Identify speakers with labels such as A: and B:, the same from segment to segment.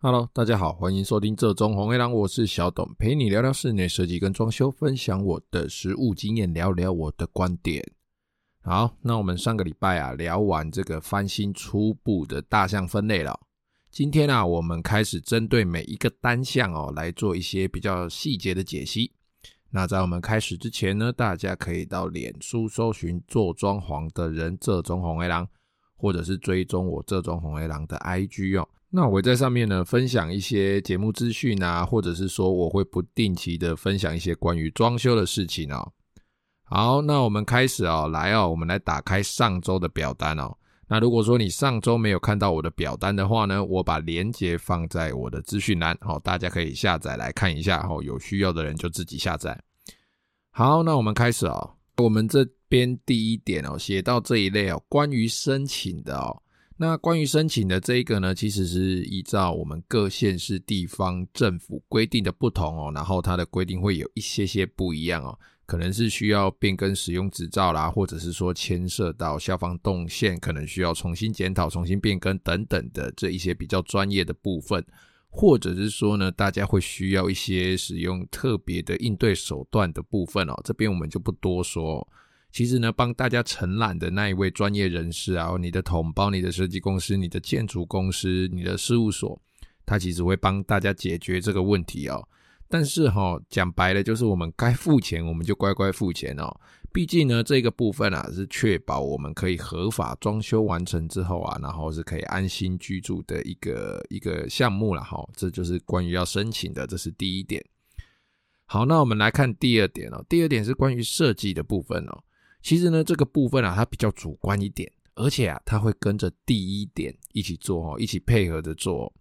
A: Hello，大家好，欢迎收听这中红黑狼，我是小董，陪你聊聊室内设计跟装修，分享我的实务经验，聊聊我的观点。好，那我们上个礼拜啊聊完这个翻新初步的大项分类了，今天啊我们开始针对每一个单项哦来做一些比较细节的解析。那在我们开始之前呢，大家可以到脸书搜寻做装潢的人这种红黑狼，或者是追踪我这种红黑狼的 IG 哦。那我在上面呢分享一些节目资讯啊，或者是说我会不定期的分享一些关于装修的事情哦。好，那我们开始哦，来哦，我们来打开上周的表单哦。那如果说你上周没有看到我的表单的话呢，我把链接放在我的资讯栏，好，大家可以下载来看一下，哦，有需要的人就自己下载。好，那我们开始哦，我们这边第一点哦，写到这一类哦，关于申请的哦。那关于申请的这一个呢，其实是依照我们各县市地方政府规定的不同哦，然后它的规定会有一些些不一样哦，可能是需要变更使用执照啦，或者是说牵涉到消防动线，可能需要重新检讨、重新变更等等的这一些比较专业的部分，或者是说呢，大家会需要一些使用特别的应对手段的部分哦，这边我们就不多说。其实呢，帮大家承揽的那一位专业人士啊，你的统包、你的设计公司、你的建筑公司、你的事务所，他其实会帮大家解决这个问题哦。但是哈、哦，讲白了，就是我们该付钱，我们就乖乖付钱哦。毕竟呢，这个部分啊，是确保我们可以合法装修完成之后啊，然后是可以安心居住的一个一个项目了哈。这就是关于要申请的，这是第一点。好，那我们来看第二点哦。第二点是关于设计的部分哦。其实呢，这个部分啊，它比较主观一点，而且啊，它会跟着第一点一起做哦，一起配合着做。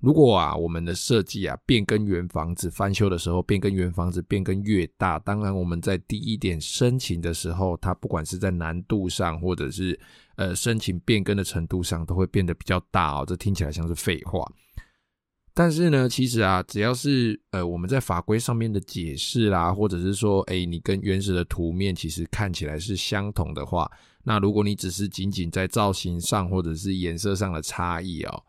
A: 如果啊，我们的设计啊，变更原房子翻修的时候，变更原房子变更越大，当然我们在第一点申请的时候，它不管是在难度上，或者是呃申请变更的程度上，都会变得比较大哦。这听起来像是废话。但是呢，其实啊，只要是呃我们在法规上面的解释啦，或者是说，哎，你跟原始的图面其实看起来是相同的话，那如果你只是仅仅在造型上或者是颜色上的差异哦，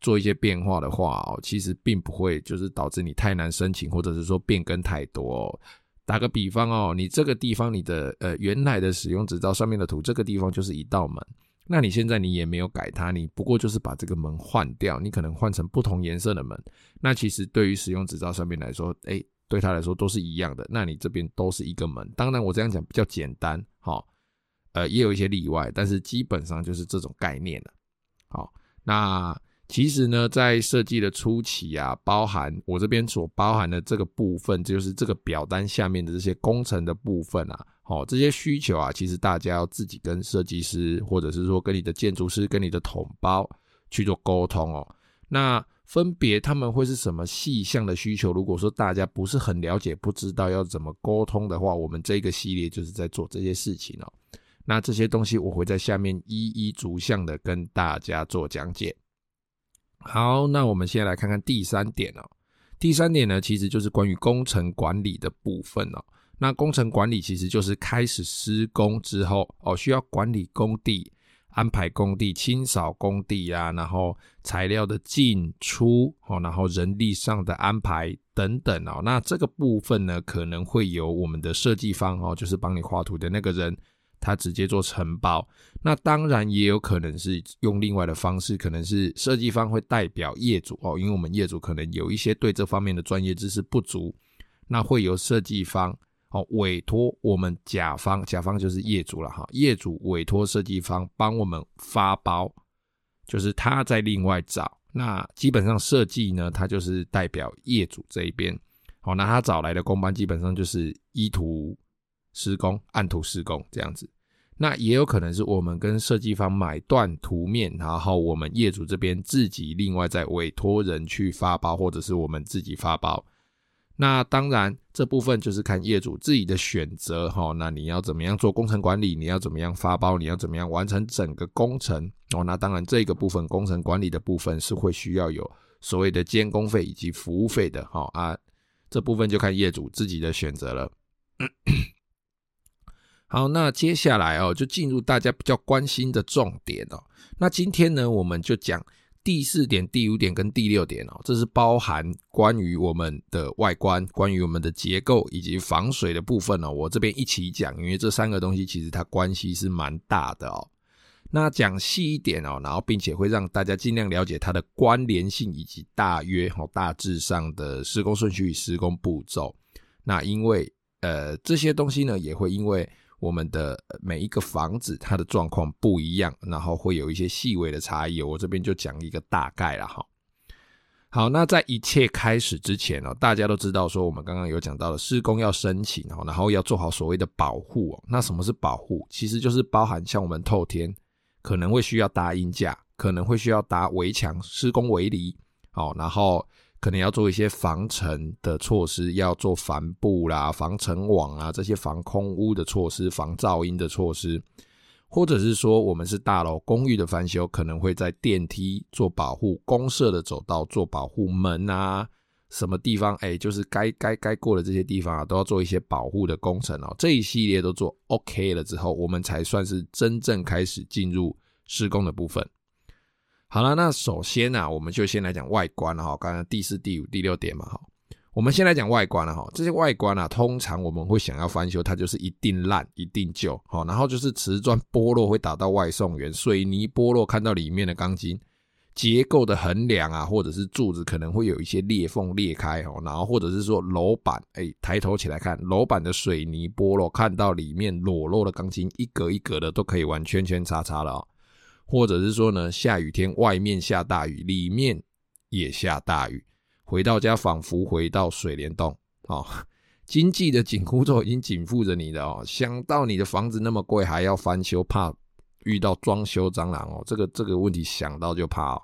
A: 做一些变化的话哦，其实并不会就是导致你太难申请，或者是说变更太多哦。打个比方哦，你这个地方你的呃原来的使用执照上面的图，这个地方就是一道门。那你现在你也没有改它，你不过就是把这个门换掉，你可能换成不同颜色的门。那其实对于使用执照上面来说，诶，对他来说都是一样的。那你这边都是一个门。当然我这样讲比较简单，好，呃，也有一些例外，但是基本上就是这种概念了。好，那其实呢，在设计的初期啊，包含我这边所包含的这个部分，就是这个表单下面的这些工程的部分啊。好，这些需求啊，其实大家要自己跟设计师，或者是说跟你的建筑师、跟你的统包去做沟通哦。那分别他们会是什么细项的需求？如果说大家不是很了解，不知道要怎么沟通的话，我们这个系列就是在做这些事情哦。那这些东西我会在下面一一逐项的跟大家做讲解。好，那我们现在来看看第三点哦。第三点呢，其实就是关于工程管理的部分哦。那工程管理其实就是开始施工之后哦，需要管理工地、安排工地、清扫工地啊，然后材料的进出哦，然后人力上的安排等等哦。那这个部分呢，可能会由我们的设计方哦，就是帮你画图的那个人，他直接做承包。那当然也有可能是用另外的方式，可能是设计方会代表业主哦，因为我们业主可能有一些对这方面的专业知识不足，那会由设计方。哦，委托我们甲方，甲方就是业主了哈。业主委托设计方帮我们发包，就是他在另外找。那基本上设计呢，他就是代表业主这一边。好，那他找来的工班基本上就是依图施工，按图施工这样子。那也有可能是我们跟设计方买断图面，然后我们业主这边自己另外再委托人去发包，或者是我们自己发包。那当然，这部分就是看业主自己的选择哈。那你要怎么样做工程管理？你要怎么样发包？你要怎么样完成整个工程？哦，那当然，这个部分工程管理的部分是会需要有所谓的监工费以及服务费的哈啊。这部分就看业主自己的选择了。好，那接下来哦，就进入大家比较关心的重点哦。那今天呢，我们就讲第四点、第五点跟第六点哦，这是包含关于我们的外观、关于我们的结构以及防水的部分哦。我这边一起讲，因为这三个东西其实它关系是蛮大的哦。那讲细一点哦，然后并且会让大家尽量了解它的关联性以及大约哦大致上的施工顺序施工步骤。那因为呃这些东西呢，也会因为。我们的每一个房子，它的状况不一样，然后会有一些细微的差异。我这边就讲一个大概了哈。好，那在一切开始之前呢，大家都知道说，我们刚刚有讲到的施工要申请哦，然后要做好所谓的保护哦。那什么是保护？其实就是包含像我们透天可能会需要搭阴架，可能会需要搭围墙、施工围篱，哦，然后。可能要做一些防尘的措施，要做帆布啦、防尘网啊，这些防空污的措施、防噪音的措施，或者是说我们是大楼公寓的翻修，可能会在电梯做保护，公社的走道做保护门啊，什么地方哎、就是该该该过的这些地方啊，都要做一些保护的工程哦。这一系列都做 OK 了之后，我们才算是真正开始进入施工的部分。好了，那首先呢、啊，我们就先来讲外观了哈。刚刚第四、第五、第六点嘛哈，我们先来讲外观了哈。这些外观啊，通常我们会想要翻修，它就是一定烂、一定旧，好，然后就是瓷砖剥落会打到外送员，水泥剥落看到里面的钢筋结构的横梁啊，或者是柱子可能会有一些裂缝裂开哦，然后或者是说楼板，哎，抬头起来看楼板的水泥剥落，看到里面裸露的钢筋一格一格的都可以玩圈圈叉叉了哦。或者是说呢，下雨天外面下大雨，里面也下大雨，回到家仿佛回到水帘洞哦。经济的紧箍咒已经紧缚着你的哦，想到你的房子那么贵，还要翻修，怕遇到装修蟑螂哦，这个这个问题想到就怕哦。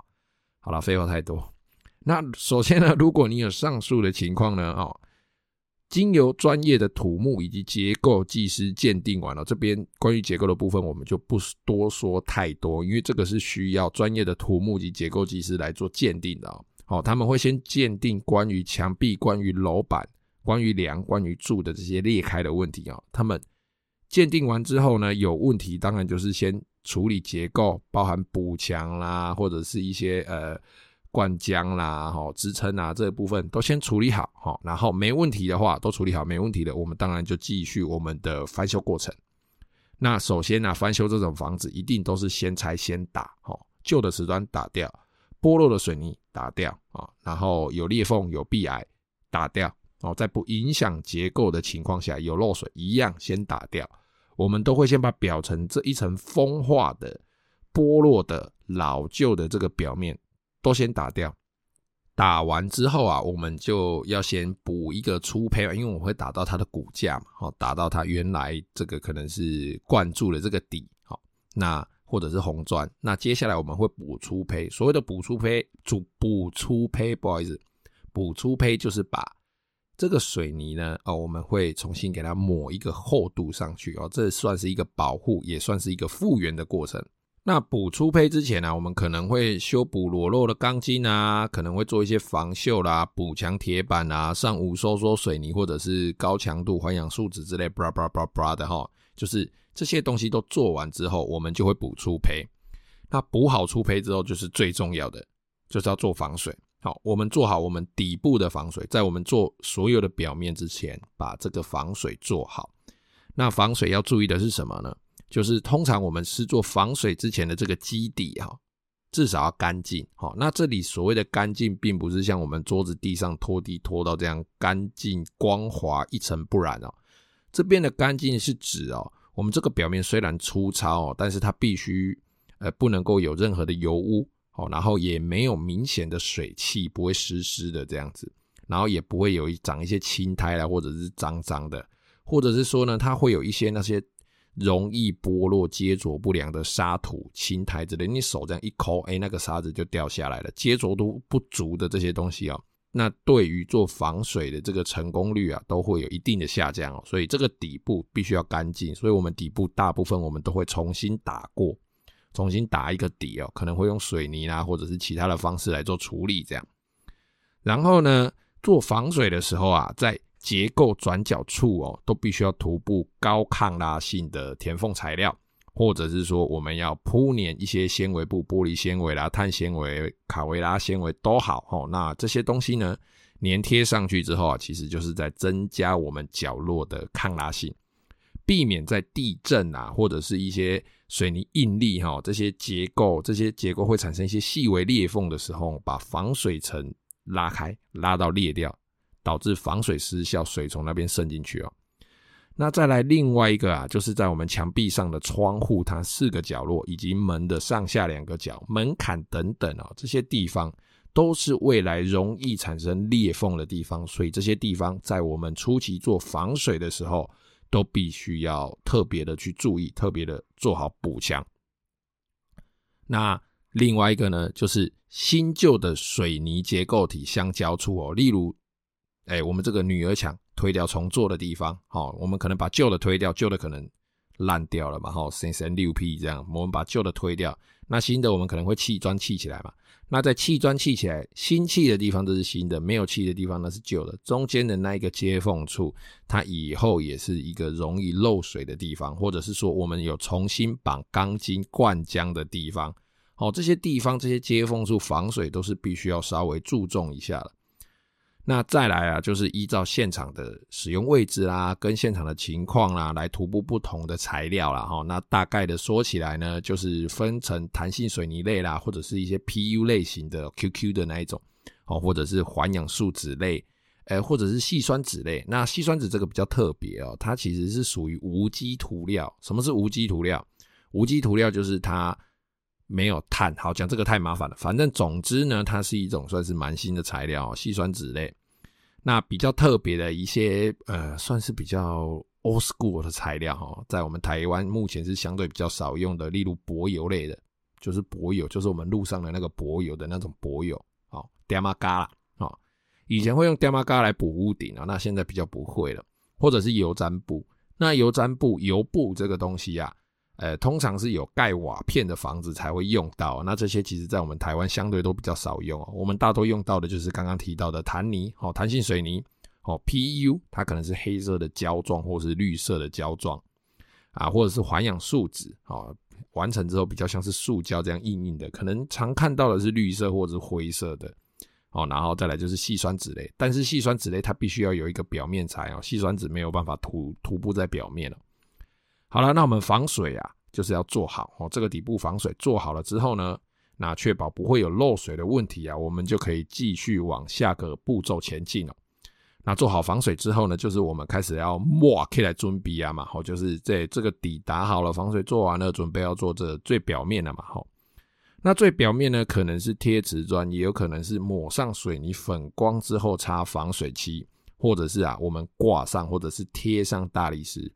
A: 好了，废话太多。那首先呢，如果你有上述的情况呢，哦。经由专业的土木以及结构技师鉴定完了，这边关于结构的部分我们就不多说太多，因为这个是需要专业的土木及结构技师来做鉴定的哦。好，他们会先鉴定关于墙壁、关于楼板、关于梁、关于柱的这些裂开的问题哦。他们鉴定完之后呢，有问题当然就是先处理结构，包含补墙啦，或者是一些呃。灌浆啦，哈，支撑啊，这一部分都先处理好，哈，然后没问题的话，都处理好，没问题的，我们当然就继续我们的翻修过程。那首先呢，翻修这种房子一定都是先拆先打，哈，旧的瓷砖打掉，剥落的水泥打掉啊，然后有裂缝有壁癌打掉，哦，在不影响结构的情况下，有漏水一样先打掉。我们都会先把表层这一层风化的、剥落的、老旧的这个表面。都先打掉，打完之后啊，我们就要先补一个粗胚，因为我会打到它的骨架嘛，好，打到它原来这个可能是灌注的这个底，好，那或者是红砖，那接下来我们会补粗胚，所谓的补粗胚，补补粗胚，不好意思，补粗胚就是把这个水泥呢，哦，我们会重新给它抹一个厚度上去，哦，这算是一个保护，也算是一个复原的过程。那补粗胚之前呢、我们可能会修补裸露的钢筋啊，可能会做一些防锈啦、补墙铁板啊、上无收缩水泥或者是高强度环氧树脂之类，bra bra bra bra 的哈，就是这些东西都做完之后，我们就会补粗胚。那补好粗胚之后，就是最重要的，就是要做防水。好，我们做好我们底部的防水，在我们做所有的表面之前，把这个防水做好。那防水要注意的是什么呢？就是通常我们是做防水之前的这个基底哈，至少要干净。好，那这里所谓的干净，并不是像我们桌子地上拖地拖到这样干净光滑一尘不染哦。这边的干净是指哦，我们这个表面虽然粗糙哦，但是它必须呃不能够有任何的油污哦，然后也没有明显的水汽，不会湿湿的这样子，然后也不会有长一些青苔啦，或者是脏脏的，或者是说呢，它会有一些那些。容易剥落、接着不良的沙土、青苔之类，你手这样一抠，哎，那个沙子就掉下来了。接着度不足的这些东西啊，那对于做防水的这个成功率啊，都会有一定的下降哦。所以这个底部必须要干净，所以我们底部大部分我们都会重新打过，重新打一个底哦，可能会用水泥啦，或者是其他的方式来做处理这样。然后呢，做防水的时候啊，在结构转角处哦，都必须要涂布高抗拉性的填缝材料或者是说我们要铺粘一些纤维布、玻璃纤维啦、碳纤维、卡维拉纤维都好哦。那这些东西呢，粘贴上去之后啊，其实就是在增加我们角落的抗拉性，避免在地震啊或者是一些水泥应力哈这些结构、这些结构会产生一些细微裂缝的时候，把防水层拉开，拉到裂掉，导致防水失效，水从那边渗进去哦。那再来另外一个啊，就是在我们墙壁上的窗户，它四个角落以及门的上下两个角、门槛等等啊，这些地方都是未来容易产生裂缝的地方，所以这些地方在我们初期做防水的时候，都必须要特别的去注意，特别的做好补强。那另外一个呢，就是新旧的水泥结构体相交处哦，例如，哎，我们这个女儿墙。推掉重做的地方，好，我们可能把旧的推掉，旧的可能烂掉了嘛，好，三三六 P 这样，我们把旧的推掉，那新的我们可能会砌砖砌起来嘛，那在砌砖砌起来，新砌的地方都是新的，没有砌的地方那是旧的，中间的那一个接缝处，它以后也是一个容易漏水的地方，或者是说我们有重新绑钢筋灌浆的地方，好，这些地方这些接缝处防水都是必须要稍微注重一下的。那再来啊，就是依照现场的使用位置啦，跟现场的情况啦，来涂布不同的材料啦。哈。那大概的说起来呢，就是分成弹性水泥类啦，或者是一些 PU 类型的 QQ 的那一种，哦，或者是环氧树脂类，呃，或者是细酸酯类。那细酸酯这个比较特别哦，它其实是属于无机涂料。什么是无机涂料？无机涂料就是它没有碳。好，讲这个太麻烦了。反正总之呢，它是一种算是蛮新的材料，细酸酯类。那比较特别的一些，呃，算是比较 old school 的材料哈，在我们台湾目前是相对比较少用的，例如柏油类的，就是柏油，就是我们路上的那个柏油的那种柏油，哦，点玛嘎啦，哦，以前会用点玛嘎来补屋顶啊，那现在比较不会了，或者是油毡布，那油毡布、油布这个东西啊。呃，通常是有盖瓦片的房子才会用到，那这些其实在我们台湾相对都比较少用哦。我们大多用到的就是刚刚提到的弹泥，哦，弹性水泥，哦，PU，它可能是黑色的胶状或者是绿色的胶状，啊，或者是环氧树脂，哦，完成之后比较像是塑胶这样硬硬的，可能常看到的是绿色或者是灰色的，哦，然后再来就是细酸酯类，但是细酸酯类它必须要有一个表面材哦，细酸酯没有办法涂涂布在表面了。好了，那我们防水啊，就是要做好哦。这个底部防水做好了之后呢，那确保不会有漏水的问题啊，我们就可以继续往下个步骤前进了。那做好防水之后呢，就是我们开始要抹起来准备啊嘛，好，就是这这个底打好了，防水做完了，准备要做这最表面了嘛，好。那最表面呢，可能是贴瓷砖，也有可能是抹上水泥粉光之后擦防水漆，或者是啊，我们挂上或者是贴上大理石。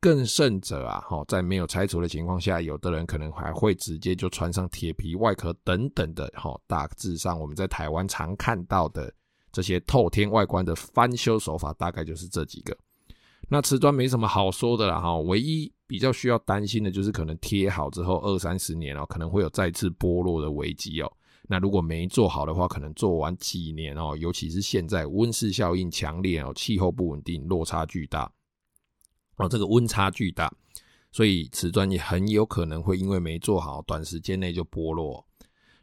A: 更甚者啊，哈在没有拆除的情况下，有的人可能还会直接就穿上铁皮外壳等等的，哈大致上我们在台湾常看到的这些透天外观的翻修手法，大概就是这几个。那瓷砖没什么好说的了，哈，唯一比较需要担心的就是可能贴好之后二三十年哦，可能会有再次剥落的危机哦。那如果没做好的话，可能做完几年哦，尤其是现在温室效应强烈哦，气候不稳定，落差巨大。哦，这个温差巨大，所以瓷砖也很有可能会因为没做好，短时间内就剥落。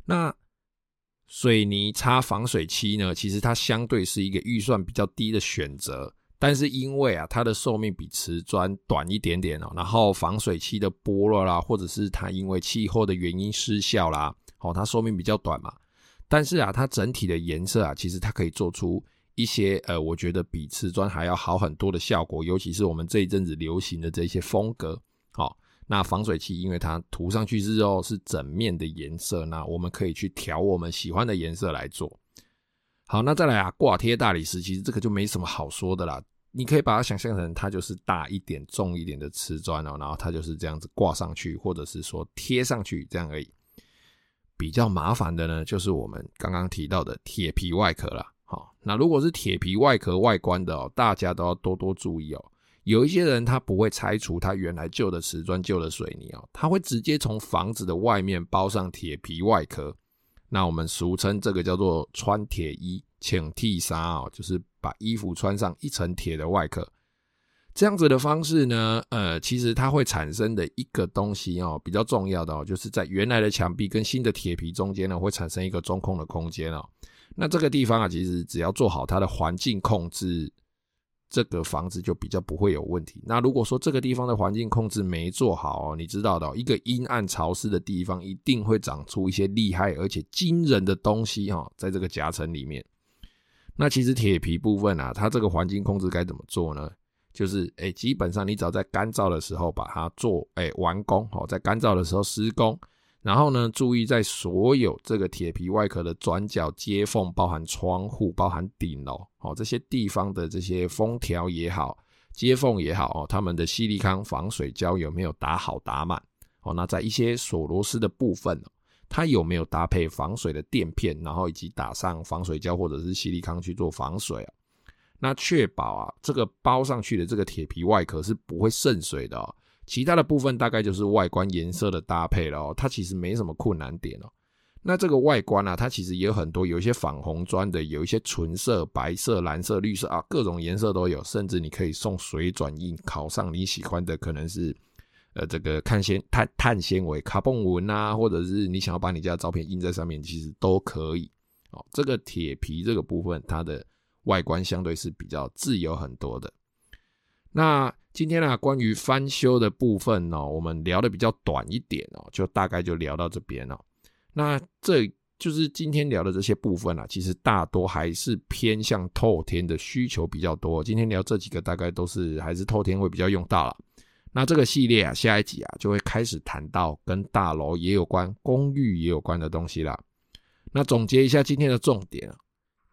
A: 那水泥擦防水漆呢？其实它相对是一个预算比较低的选择，但是因为啊，它的寿命比瓷砖短一点点哦，然后防水漆的剥落啦，或者是它因为气候的原因失效啦，哦，它寿命比较短嘛。但是啊，它整体的颜色啊，其实它可以做出。一些呃，我觉得比瓷砖还要好很多的效果，尤其是我们这一阵子流行的这些风格。好，那防水漆因为它涂上去之后是整面的颜色，那我们可以去调我们喜欢的颜色来做。好，那再来啊，挂贴大理石，其实这个就没什么好说的啦。你可以把它想象成它就是大一点、重一点的瓷砖哦，然后它就是这样子挂上去，或者是说贴上去这样而已。比较麻烦的呢，就是我们刚刚提到的铁皮外壳啦。好，那如果是铁皮外壳外观的哦，大家都要多多注意哦。有一些人他不会拆除他原来旧的瓷砖、旧的水泥哦，他会直接从房子的外面包上铁皮外壳。那我们俗称这个叫做穿铁衣、请替纱哦，就是把衣服穿上一层铁的外壳。这样子的方式呢，呃，其实它会产生的一个东西哦，比较重要的哦，就是在原来的墙壁跟新的铁皮中间呢，会产生一个中空的空间哦。那这个地方啊，其实只要做好它的环境控制，这个房子就比较不会有问题。那如果说这个地方的环境控制没做好哦，你知道的，一个阴暗潮湿的地方，一定会长出一些厉害而且惊人的东西哈，在这个夹层里面。那其实铁皮部分啊，它这个环境控制该怎么做呢？就是诶，基本上你只要在干燥的时候把它做诶完工哦，在干燥的时候施工。然后呢，注意在所有这个铁皮外壳的转角接缝，包含窗户、包含顶楼，哦，这些地方的这些封条也好、接缝也好，哦，他们的矽利康防水胶有没有打好打满？哦，那在一些锁螺丝的部分，它有没有搭配防水的垫片，然后以及打上防水胶或者是矽利康去做防水？那确保啊，这个包上去的这个铁皮外壳是不会渗水的哦。其他的部分大概就是外观颜色的搭配了哦，它其实没什么困难点哦。那这个外观啊，它其实也有很多，有一些仿红砖的，有一些纯色、白色、蓝色、绿色啊，各种颜色都有。甚至你可以送水转印，考上你喜欢的，可能是呃这个碳纤碳碳纤维、卡蹦纹啊，或者是你想要把你家的照片印在上面，其实都可以哦。这个铁皮这个部分，它的外观相对是比较自由很多的。那今天呢、啊，关于翻修的部分呢、哦，我们聊的比较短一点哦，就大概就聊到这边哦。那这就是今天聊的这些部分啊，其实大多还是偏向透天的需求比较多。今天聊这几个，大概都是还是透天会比较用到了。那这个系列啊，下一集啊，就会开始谈到跟大楼也有关、公寓也有关的东西啦。那总结一下今天的重点，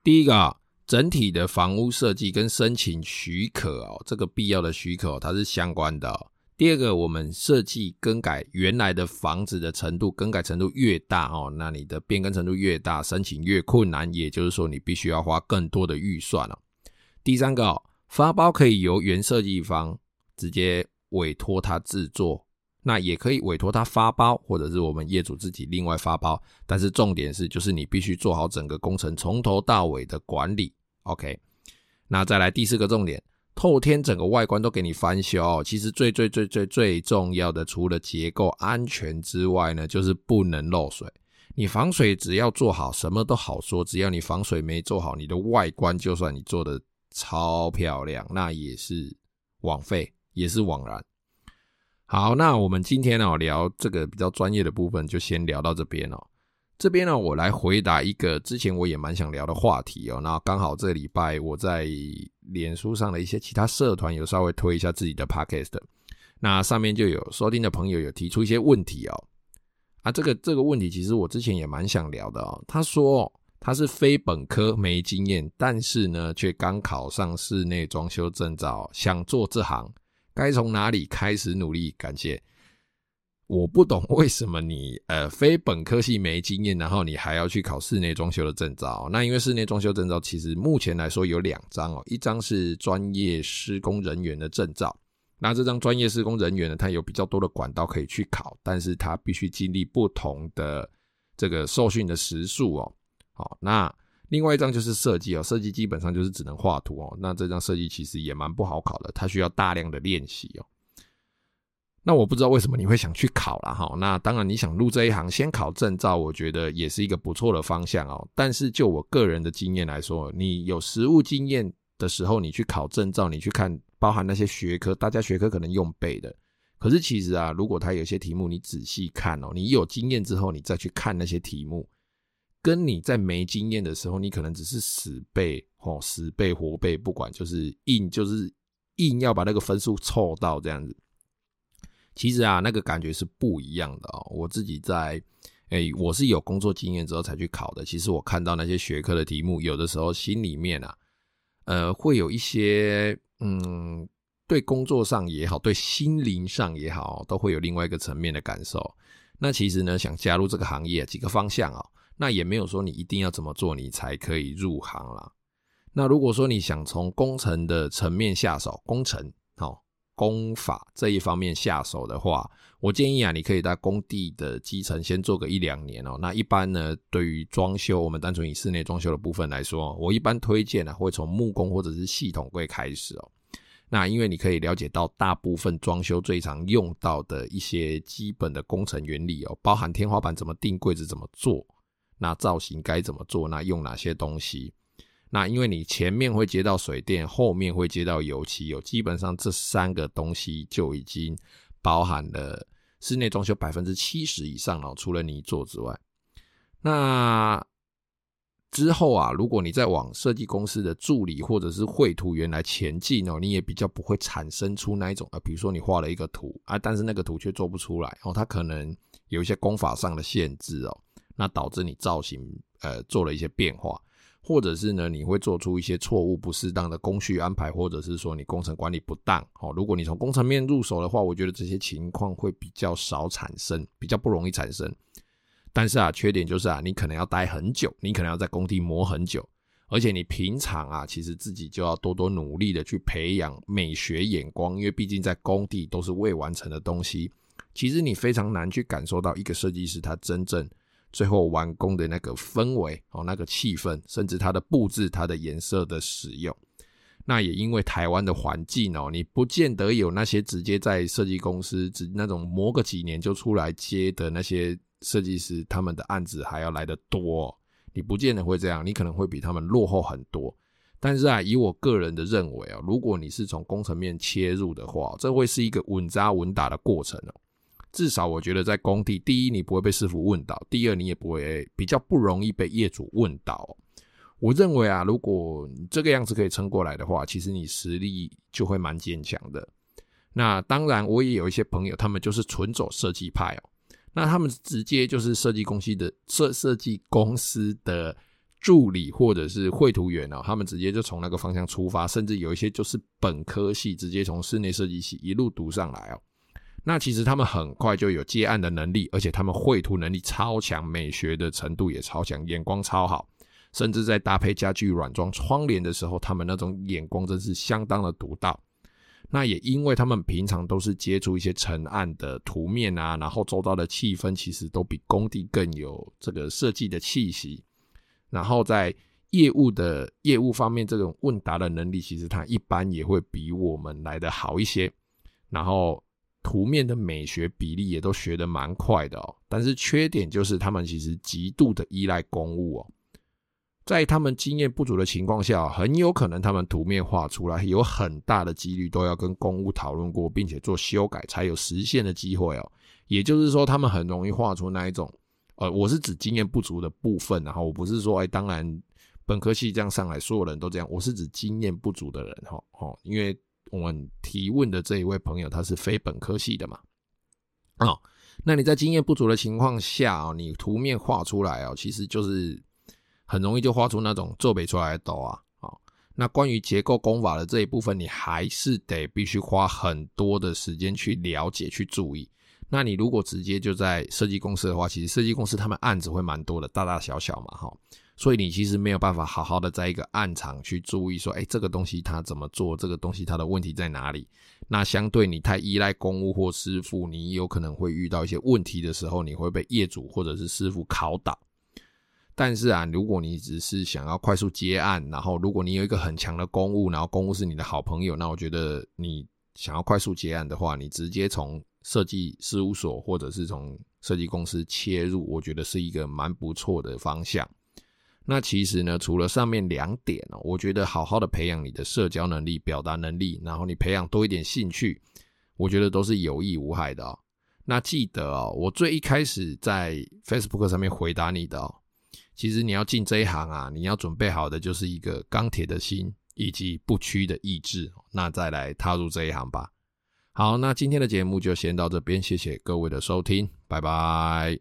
A: 第一个。整体的房屋设计跟申请许可哦，这个必要的许可它是相关的。第二个，我们设计更改原来的房子的程度，更改程度越大哦，那你的变更程度越大，申请越困难，也就是说你必须要花更多的预算哦。第三个哦，发包可以由原设计方直接委托他制作，那也可以委托他发包，或者是我们业主自己另外发包，但是重点是，就是你必须做好整个工程从头到尾的管理。OK，那再来第四个重点，透天整个外观都给你翻修。其实最最最最最重要的，除了结构安全之外呢，就是不能漏水。你防水只要做好，什么都好说。只要你防水没做好，你的外观就算你做的超漂亮，那也是枉费，也是枉然。好，那我们今天呢聊这个比较专业的部分，就先聊到这边哦。这边呢，我来回答一个之前我也蛮想聊的话题哦。那刚好这礼拜我在脸书上的一些其他社团有稍微推一下自己的 podcast，那上面就有收听的朋友有提出一些问题哦。啊，这个这个问题其实我之前也蛮想聊的哦。他说他是非本科没经验，但是呢却刚考上室内装修证照，想做这行，该从哪里开始努力？感谢。我不懂为什么你呃非本科系没经验，然后你还要去考室内装修的证照？那因为室内装修证照其实目前来说有两张哦，一张是专业施工人员的证照，那这张专业施工人员呢，它有比较多的管道可以去考，但是它必须经历不同的这个受训的时数哦。好，那另外一张就是设计哦，设计基本上就是只能画图哦，那这张设计其实也蛮不好考的，它需要大量的练习哦。那我不知道为什么你会想去考啦哈，那当然你想入这一行，先考证照，我觉得也是一个不错的方向哦。但是就我个人的经验来说，你有实务经验的时候，你去考证照，你去看包含那些学科，大家学科可能用背的，可是其实啊，如果他有些题目你仔细看哦，你有经验之后，你再去看那些题目，跟你在没经验的时候，你可能只是死背哦，死背活背，不管就是硬就是硬要把那个分数凑到这样子。其实啊，那个感觉是不一样的哦。我自己在，诶，我是有工作经验之后才去考的。其实我看到那些学科的题目，有的时候心里面啊，呃，会有一些，嗯，对工作上也好，对心灵上也好，都会有另外一个层面的感受。那其实呢，想加入这个行业，几个方向哦，那也没有说你一定要怎么做，你才可以入行啦。那如果说你想从工程的层面下手，工程，好。工法这一方面下手的话，我建议啊，你可以在工地的基层先做个一两年哦。那一般呢，对于装修，我们单纯以室内装修的部分来说，我一般推荐啊，会从木工或者是系统柜开始哦。那因为你可以了解到大部分装修最常用到的一些基本的工程原理哦，包含天花板怎么定，柜子怎么做，那造型该怎么做，那用哪些东西。那因为你前面会接到水电，后面会接到油漆，有基本上这三个东西就已经包含了室内装修百分之七十以上了，除了泥做之外。那之后啊，如果你再往设计公司的助理或者是绘图员来前进哦，你也比较不会产生出那一种啊，比如说你画了一个图啊，但是那个图却做不出来哦，它可能有一些工法上的限制哦，那导致你造型呃做了一些变化。或者是呢，你会做出一些错误、不适当的工序安排，或者是说你工程管理不当。哦，如果你从工程面入手的话，我觉得这些情况会比较少产生，比较不容易产生。但是啊，缺点就是啊，你可能要待很久，你可能要在工地磨很久，而且你平常啊，其实自己就要多多努力的去培养美学眼光，因为毕竟在工地都是未完成的东西，其实你非常难去感受到一个设计师他真正。最后完工的那个氛围哦，那个气氛，甚至它的布置、它的颜色的使用，那也因为台湾的环境哦，你不见得有那些直接在设计公司只那种磨个几年就出来接的那些设计师，他们的案子还要来得多，你不见得会这样，你可能会比他们落后很多。但是啊，以我个人的认为啊，如果你是从工程面切入的话，这会是一个稳扎稳打的过程哦。至少我觉得在工地，第一你不会被师傅问倒，第二你也不会比较不容易被业主问倒。我认为啊，如果你这个样子可以撑过来的话，其实你实力就会蛮坚强的。那当然，我也有一些朋友，他们就是纯走设计派哦，那他们直接就是设计公司的设设计公司的助理或者是绘图员哦，他们直接就从那个方向出发，甚至有一些就是本科系直接从室内设计系一路读上来哦。那其实他们很快就有接案的能力，而且他们绘图能力超强，美学的程度也超强，眼光超好，甚至在搭配家具软装窗帘的时候，他们那种眼光真是相当的独到。那也因为他们平常都是接触一些成案的图面啊，然后周遭的气氛其实都比工地更有这个设计的气息，然后在业务的业务方面，这种问答的能力其实他一般也会比我们来的好一些，然后。图面的美学比例也都学得蛮快的哦，但是缺点就是他们其实极度的依赖公务哦，在他们经验不足的情况下，很有可能他们图面画出来有很大的几率都要跟公务讨论过，并且做修改才有实现的机会哦。也就是说，他们很容易画出那一种，呃，我是指经验不足的部分，然后我不是说，哎，当然本科系这样上来，所有人都这样，我是指经验不足的人，哈，哦，因为。我们提问的这一位朋友，他是非本科系的嘛？哦，那你在经验不足的情况下哦，你图面画出来哦，其实就是很容易就画出那种做不出来的图啊。哦，那关于结构工法的这一部分，你还是得必须花很多的时间去了解、去注意。那你如果直接就在设计公司的话，其实设计公司他们案子会蛮多的，大大小小嘛，哈。所以你其实没有办法好好的在一个案场去注意说，哎，这个东西它怎么做？这个东西它的问题在哪里？那相对你太依赖公务或师傅，你有可能会遇到一些问题的时候，你会被业主或者是师傅拷打。但是啊，如果你只是想要快速接案，然后如果你有一个很强的公务，然后公务是你的好朋友，那我觉得你想要快速接案的话，你直接从设计事务所或者是从设计公司切入，我觉得是一个蛮不错的方向。那其实呢，除了上面两点哦，我觉得好好的培养你的社交能力、表达能力，然后你培养多一点兴趣，我觉得都是有益无害的哦。那记得哦，我最一开始在 Facebook 上面回答你的哦，其实你要进这一行啊，你要准备好的就是一个钢铁的心以及不屈的意志，那再来踏入这一行吧。好，那今天的节目就先到这边，谢谢各位的收听，拜拜。